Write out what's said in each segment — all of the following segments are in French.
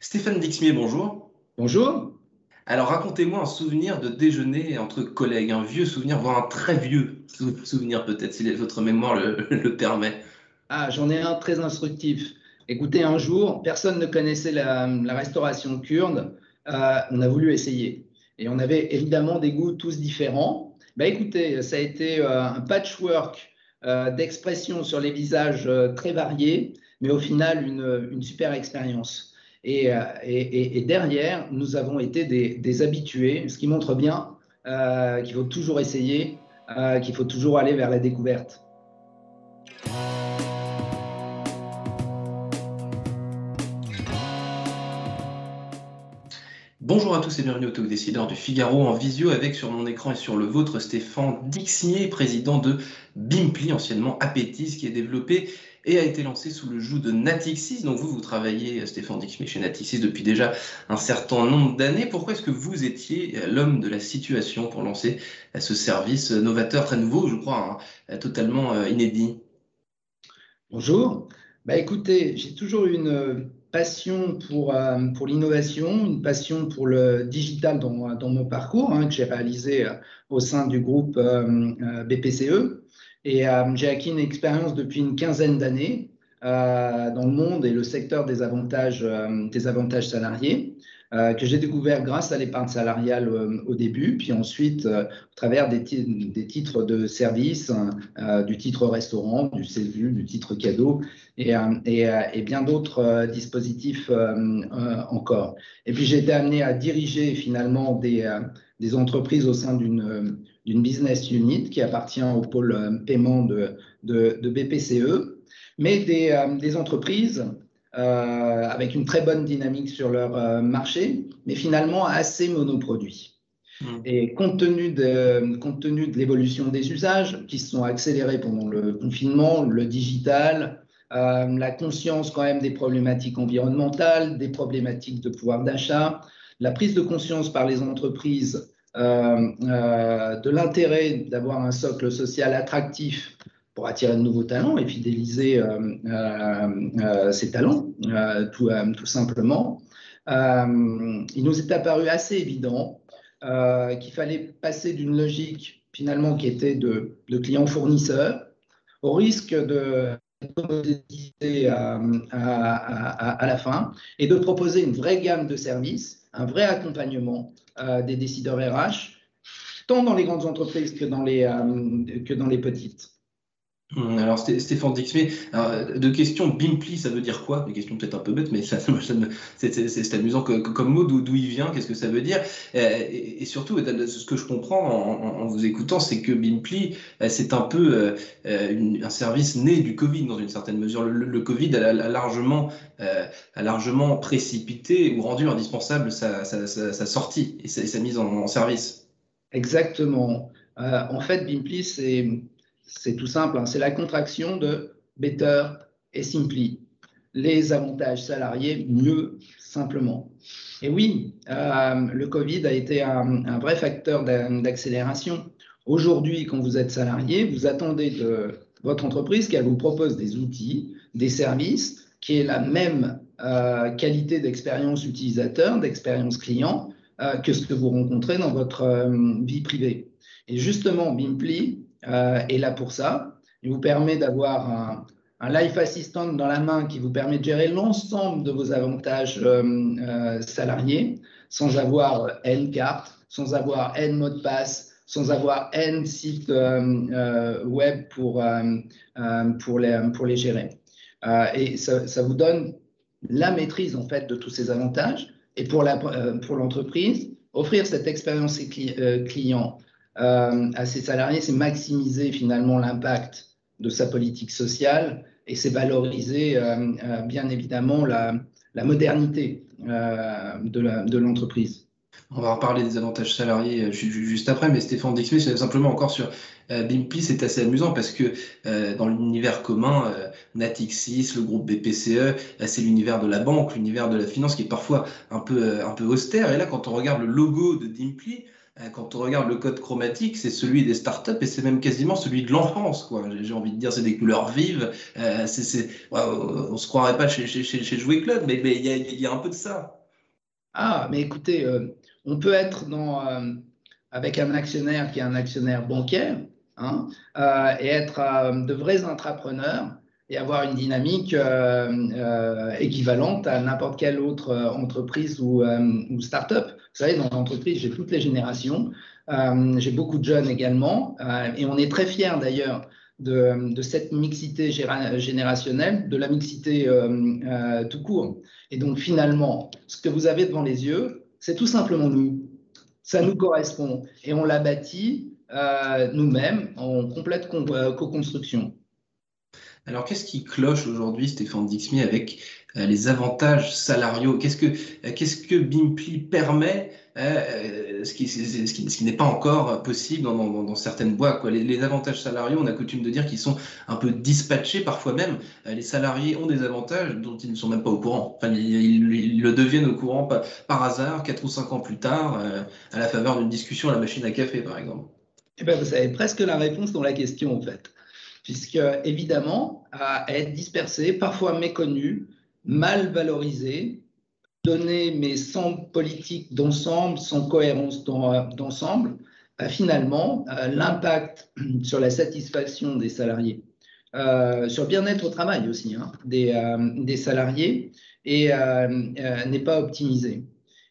Stéphane Dixmier, bonjour. Bonjour. Alors racontez-moi un souvenir de déjeuner entre collègues, un vieux souvenir, voire un très vieux souvenir peut-être, si votre mémoire le, permet. Ah, j'en ai un très instructif. Écoutez, un jour, personne ne connaissait la, restauration kurde. Euh, on a voulu essayer. Et on avait évidemment des goûts tous différents. Bah, écoutez, ça a été euh, un patchwork euh, d'expressions sur les visages très variés, mais au final, une super expérience. Euh, et, derrière, nous avons été des, habitués, ce qui montre bien euh, qu'il faut toujours essayer, euh, qu'il faut toujours aller vers la découverte. Bonjour à tous et bienvenue au Talk Décideur du Figaro en visio avec sur mon écran et sur le vôtre Stéphane Dixnier, président de Bimpli, anciennement Appétis, qui est développé et a été lancé sous le joug de Natixis. Donc vous, vous travaillez, Stéphane Dixnier, chez Natixis depuis déjà un certain nombre d'années. Pourquoi est-ce que vous étiez l'homme de la situation pour lancer ce service novateur, très nouveau, je crois, hein, totalement euh, inédit? Bonjour. Bah, écoutez, j'ai toujours une passion pour, euh, pour l'innovation, une passion pour le digital dans, dans mon parcours hein, que j'ai réalisé euh, au sein du groupe BPCE. Et euh, j'ai acquis une expérience depuis une quinzaine d'années euh, dans le monde et le secteur des avantages, euh, des avantages salariés. Que j'ai découvert grâce à l'épargne salariale au début, puis ensuite au travers des, titres de service, du titre restaurant, du CELVU, du titre cadeau et, bien d'autres dispositifs encore. Et puis j'ai été amené à diriger finalement des, entreprises au sein d'une business unit qui appartient au pôle euh, paiement de, BPCE, mais des, euh, des entreprises euh, avec une très bonne dynamique sur leur marché, mais finalement assez monoproduits. Mmh. Et compte tenu de, compte tenu de l'évolution des usages qui se sont accélérés pendant le confinement, le digital, la conscience quand même des problématiques environnementales, des problématiques de pouvoir d'achat, la prise de conscience par les entreprises euh, euh, de l'intérêt d'avoir un socle social attractif pour attirer de nouveaux talents et fidéliser euh, ces talents, tout, simplement. il nous est apparu assez évident qu'il fallait passer d'une logique finalement qui était de, client-fournisseur au risque de à, à, la fin et de proposer une vraie gamme de services, un vrai accompagnement euh, des décideurs RH, tant dans les grandes entreprises que dans les, euh, que dans les petites. Hum, alors Stéphane Dixmé, deux questions. Bimpli, ça veut dire quoi? Des questions peut-être un peu bêtes, mais c'est amusant comme mot. D'où il vient Qu'est-ce que ça veut dire? Euh, et, surtout, ce que je comprends en, vous écoutant, c'est que Bimpli, euh, c'est un peu euh, un service né du Covid dans une certaine mesure. Le, Covid a, largement, a largement précipité ou rendu indispensable sa, sortie et sa, mise en, en service. Exactement. en fait, Bimpli, c'est c'est tout simple, hein. c'est la contraction de better et simply. Les avantages salariés, mieux, simplement. Et oui, euh, le Covid a été un, vrai facteur d'accélération. Aujourd'hui, quand vous êtes salarié, vous attendez de votre entreprise qu'elle vous propose des outils, des services, qui aient la même euh, qualité d'expérience utilisateur, d'expérience client, euh, que ce que vous rencontrez dans votre vie privée. Et justement, Bimply est là pour ça. Il vous permet d'avoir un, Life Assistant dans la main qui vous permet de gérer l'ensemble de vos avantages euh, euh, salariés sans avoir N cartes, sans avoir N mot de passe, sans avoir N sites web pour, pour, les, pour les gérer. et ça, ça, vous donne la maîtrise en fait de tous ces avantages. Et pour l'entreprise, pour offrir cette expérience client euh, à ses salariés, c'est maximiser finalement l'impact de sa politique sociale et c'est valoriser euh, euh, bien évidemment la, modernité de l'entreprise. On va reparler des avantages salariés juste après, mais Stéphane Dixmé, simplement encore sur Bimpy, c'est assez amusant parce que dans l'univers commun, Natixis, le groupe BPCE, c'est l'univers de la banque, l'univers de la finance qui est parfois un peu, austère. Et là, quand on regarde le logo de Dimply, quand on regarde le code chromatique, c'est celui des startups et c'est même quasiment celui de l'enfance. J'ai envie de dire, c'est des couleurs vives. Euh, on ne se croirait pas chez, chez, chez, Jouet Club, mais il y, y, a un peu de ça. Ah, mais écoutez, on peut être dans, avec un actionnaire qui est un actionnaire bancaire hein, et être de vrais entrepreneurs et avoir une dynamique euh, euh, équivalente à n'importe quelle autre euh, entreprise ou, ou start-up. Vous savez, dans l'entreprise, j'ai toutes les générations. j'ai beaucoup de jeunes également. et on est très fiers d'ailleurs de, de, cette mixité générationnelle, de la mixité tout court. Et donc finalement, ce que vous avez devant les yeux, c'est tout simplement nous. Ça nous correspond. Et on l'a bâti nous-mêmes en complète co-construction. Alors, qu'est-ce qui cloche aujourd'hui, Stéphane Dixmy, avec euh, les avantages salariaux? Qu'est-ce que, euh, Bimpli permet, euh, ce qui, ce qui, n'est pas encore possible dans, certaines boîtes. Les, avantages salariaux, on a coutume de dire qu'ils sont un peu dispatchés, parfois même. les salariés ont des avantages dont ils ne sont même pas au courant. Enfin, ils, le deviennent au courant par, hasard, quatre ou cinq ans plus tard, à la faveur d'une discussion à la machine à café, par exemple. Eh ben, vous avez presque la réponse dans la question, en fait puisque évidemment, à être dispersé, parfois méconnu, mal valorisé, donné mais sans politique d'ensemble, sans cohérence d'ensemble, bah, finalement, euh, l'impact sur la satisfaction des salariés, euh, sur le bien-être au travail aussi hein, euh, des, salariés, n'est pas optimisé.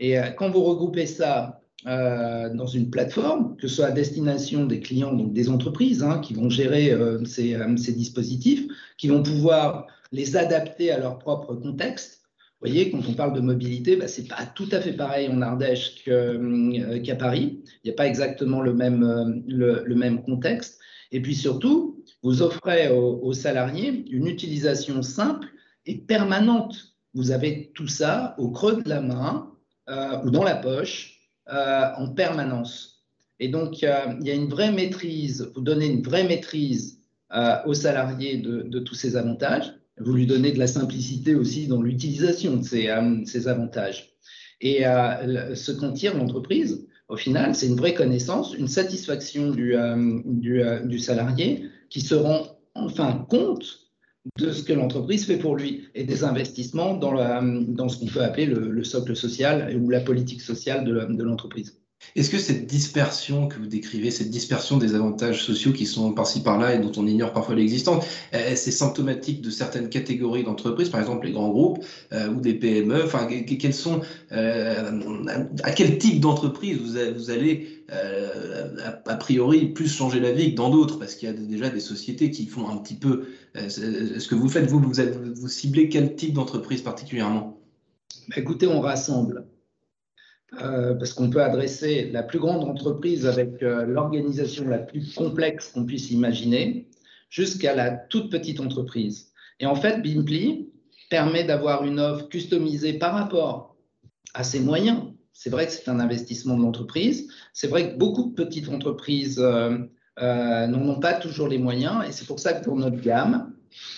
Et quand vous regroupez ça euh, dans une plateforme, que ce soit à destination des clients, donc des entreprises hein, qui vont gérer euh, ces, euh, ces, dispositifs, qui vont pouvoir les adapter à leur propre contexte. Vous voyez, quand on parle de mobilité, bah, ce n'est pas tout à fait pareil en Ardèche qu'à Paris. Il n'y a pas exactement le même, le, même contexte. Et puis surtout, vous offrez aux salariés une utilisation simple et permanente. Vous avez tout ça au creux de la main ou dans la poche euh, en permanence. Et donc, il y a une vraie maîtrise, vous donnez une vraie maîtrise euh, aux salariés de, tous ces avantages. Vous lui donnez de la simplicité aussi dans l'utilisation de ces, euh, avantages. Et ce qu'en tire l'entreprise, au final, c'est une vraie connaissance, une satisfaction du, salarié qui se rend enfin compte de ce que l'entreprise fait pour lui et des investissements dans, dans ce qu'on peut appeler le, socle social ou la politique sociale de l'entreprise. Est-ce que cette dispersion que vous décrivez, cette dispersion des avantages sociaux qui sont par-ci par-là et dont on ignore parfois l'existence, c'est symptomatique de certaines catégories d'entreprises, par exemple les grands groupes euh, ou des PME Enfin, quels sont, euh, à quel type d'entreprise vous, allez euh, a, priori plus changer la vie que dans d'autres? Parce qu'il y a déjà des sociétés qui font un petit peu ce que vous faites. Vous, vous, vous ciblez quel type d'entreprise particulièrement? Bah, Écoutez, on rassemble euh, parce qu'on peut adresser la plus grande entreprise avec euh, l'organisation la plus complexe qu'on puisse imaginer, jusqu'à la toute petite entreprise. Et en fait, Bimply permet d'avoir une offre customisée par rapport à ses moyens. C'est vrai que c'est un investissement de l'entreprise. C'est vrai que beaucoup de petites entreprises euh, n'en ont pas toujours les moyens. Et c'est pour ça que pour notre gamme,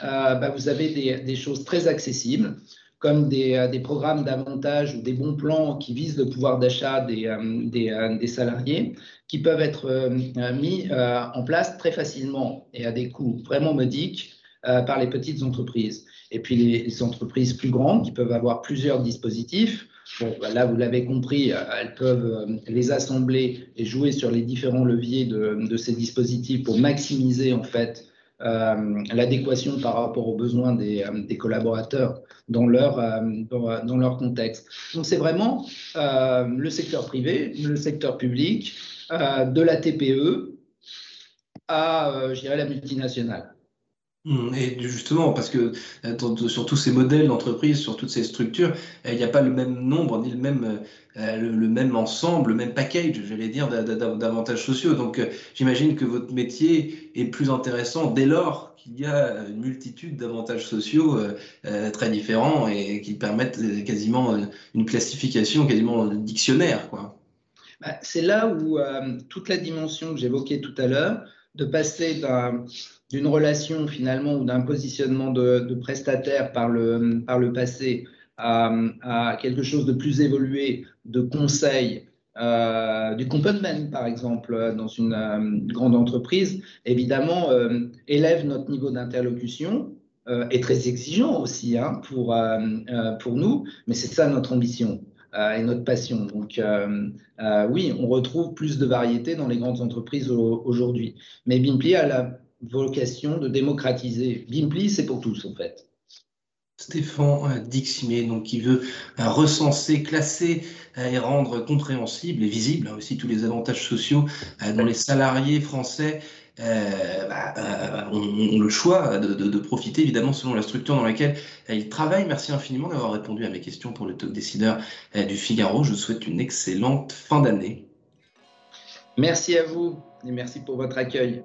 bah, vous avez des choses très accessibles comme des, euh, des programmes d'avantage ou des bons plans qui visent le pouvoir d'achat des, euh, euh, salariés, qui peuvent être mis en place très facilement et à des coûts vraiment modiques par les petites entreprises. Et puis les, entreprises plus grandes qui peuvent avoir plusieurs dispositifs. Bon, bah là, vous l'avez compris, elles peuvent les assembler et jouer sur les différents leviers de, ces dispositifs pour maximiser en fait l'adéquation par rapport aux besoins des, euh, collaborateurs dans leur, euh, dans, leur contexte. Donc c'est vraiment le secteur privé, le secteur public, de la TPE à, je dirais, la multinationale. Mmh, et justement, parce que sur tous ces modèles d'entreprise, sur toutes ces structures, il n'y a pas le même nombre ni le même, le, même ensemble, le même package, j'allais dire, d'avantages sociaux. Donc j'imagine que votre métier est plus intéressant dès lors qu'il y a une multitude d'avantages sociaux très différents et qui permettent quasiment une classification, quasiment dictionnaire. Bah, c'est là où toute la dimension que j'évoquais tout à l'heure, de passer d'un d'une relation finalement ou d'un positionnement de, prestataire par le, passé à, quelque chose de plus évolué, de conseil euh, du commitment, par exemple, dans une grande entreprise, évidemment, élève notre niveau d'interlocution, est très exigeant aussi hein, pour, pour nous, mais c'est ça notre ambition. Et notre passion. Donc oui, on retrouve plus de variété dans les grandes entreprises aujourd'hui. Mais Bimpli a la vocation de démocratiser. Bimpli, c'est pour tous en fait. Stéphane euh, Diximé, donc qui veut euh, recenser, classer euh, et rendre compréhensible et visible hein, aussi tous les avantages sociaux dont les salariés français bah, ont, le choix de, profiter, évidemment, selon la structure dans laquelle ils travaillent. Merci infiniment d'avoir répondu à mes questions pour le talk décideur du Figaro. Je vous souhaite une excellente fin d'année. Merci à vous et merci pour votre accueil.